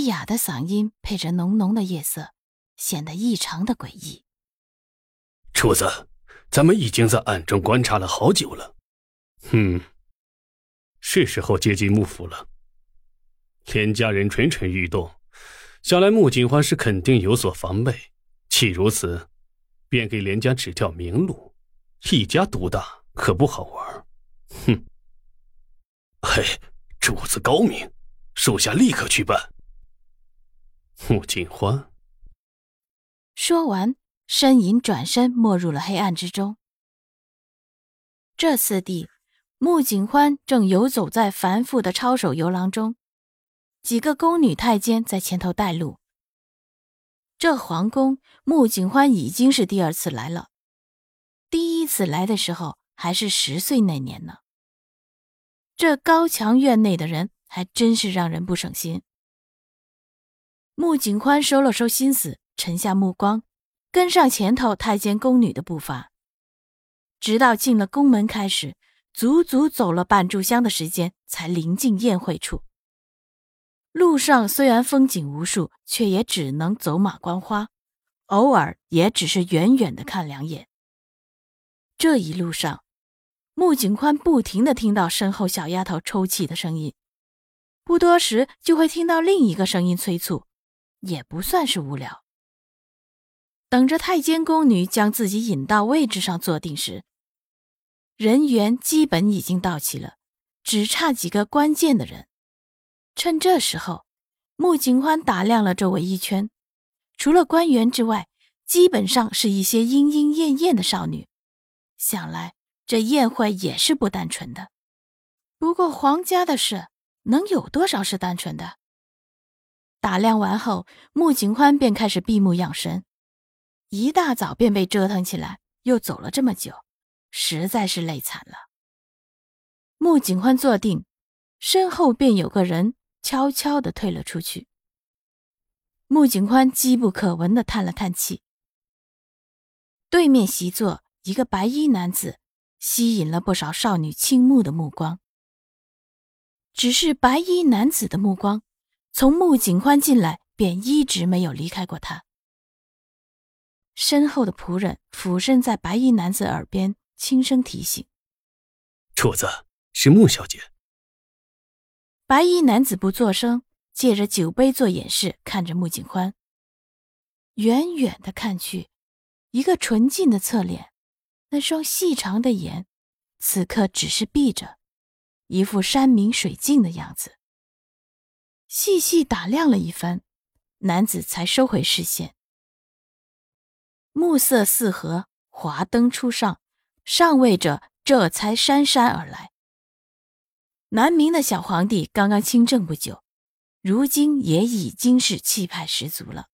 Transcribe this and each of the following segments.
低哑的嗓音配着浓浓的夜色，显得异常的诡异。主子，咱们已经在暗中观察了好久了，嗯，是时候接近幕府了。连家人蠢蠢欲动，想来穆景欢是肯定有所防备。既如此，便给连家指条明路。一家独大可不好玩。哼！嘿，主子高明，属下立刻去办。穆景欢说完，身影转身没入了黑暗之中。这次地，穆景欢正游走在繁复的抄手游廊中，几个宫女太监在前头带路。这皇宫，穆景欢已经是第二次来了，第一次来的时候还是十岁那年呢。这高墙院内的人还真是让人不省心。穆景宽收了收心思，沉下目光，跟上前头太监宫女的步伐，直到进了宫门，开始足足走了半炷香的时间，才临近宴会处。路上虽然风景无数，却也只能走马观花，偶尔也只是远远的看两眼。这一路上，穆景宽不停的听到身后小丫头抽泣的声音，不多时就会听到另一个声音催促。也不算是无聊。等着太监宫女将自己引到位置上坐定时，人员基本已经到齐了，只差几个关键的人。趁这时候，穆景欢打量了周围一圈，除了官员之外，基本上是一些莺莺燕燕的少女。想来这宴会也是不单纯的。不过皇家的事，能有多少是单纯的？打量完后，穆景欢便开始闭目养神。一大早便被折腾起来，又走了这么久，实在是累惨了。穆景欢坐定，身后便有个人悄悄地退了出去。穆景欢机不可闻地叹了叹气。对面席座一个白衣男子，吸引了不少少女倾慕的目光。只是白衣男子的目光。从穆景欢进来，便一直没有离开过他。身后的仆人俯身在白衣男子耳边轻声提醒：“主子是穆小姐。”白衣男子不作声，借着酒杯做掩饰，看着穆景欢。远远的看去，一个纯净的侧脸，那双细长的眼，此刻只是闭着，一副山明水净的样子。细细打量了一番，男子才收回视线。暮色四合，华灯初上，上位者这才姗姗而来。南明的小皇帝刚刚亲政不久，如今也已经是气派十足了。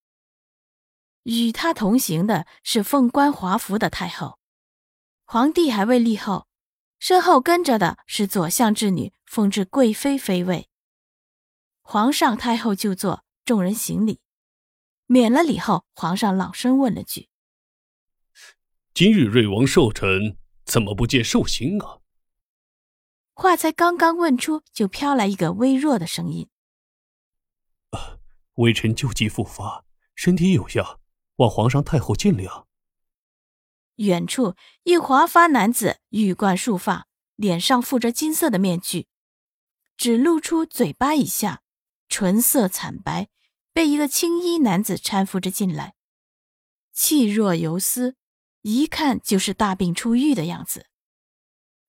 与他同行的是凤冠华服的太后，皇帝还未立后，身后跟着的是左相之女奉至贵妃妃位。皇上、太后就坐，众人行礼。免了礼后，皇上朗声问了句：“今日瑞王寿辰，怎么不见寿星啊？”话才刚刚问出，就飘来一个微弱的声音：“微臣旧疾复发，身体有恙，望皇上、太后见谅。”远处一华发男子，玉冠束发，脸上覆着金色的面具，只露出嘴巴以下。唇色惨白，被一个青衣男子搀扶着进来，气若游丝，一看就是大病初愈的样子。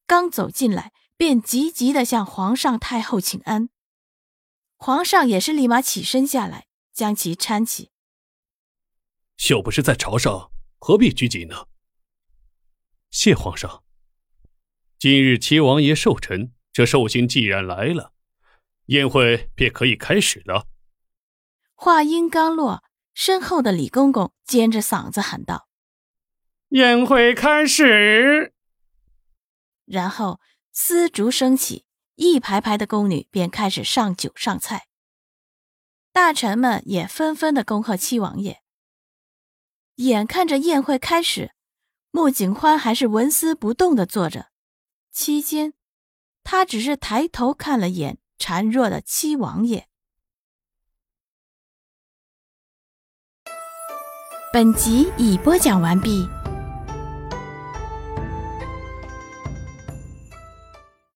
刚走进来，便急急地向皇上、太后请安。皇上也是立马起身下来，将其搀起。又不是在朝上，何必拘谨呢？谢皇上。今日七王爷寿辰，这寿星既然来了。宴会便可以开始了。话音刚落，身后的李公公尖着嗓子喊道：“宴会开始！”然后丝竹升起，一排排的宫女便开始上酒上菜。大臣们也纷纷的恭贺七王爷。眼看着宴会开始，穆景欢还是纹丝不动的坐着。期间，他只是抬头看了眼孱弱的七王爷。本集已播讲完毕。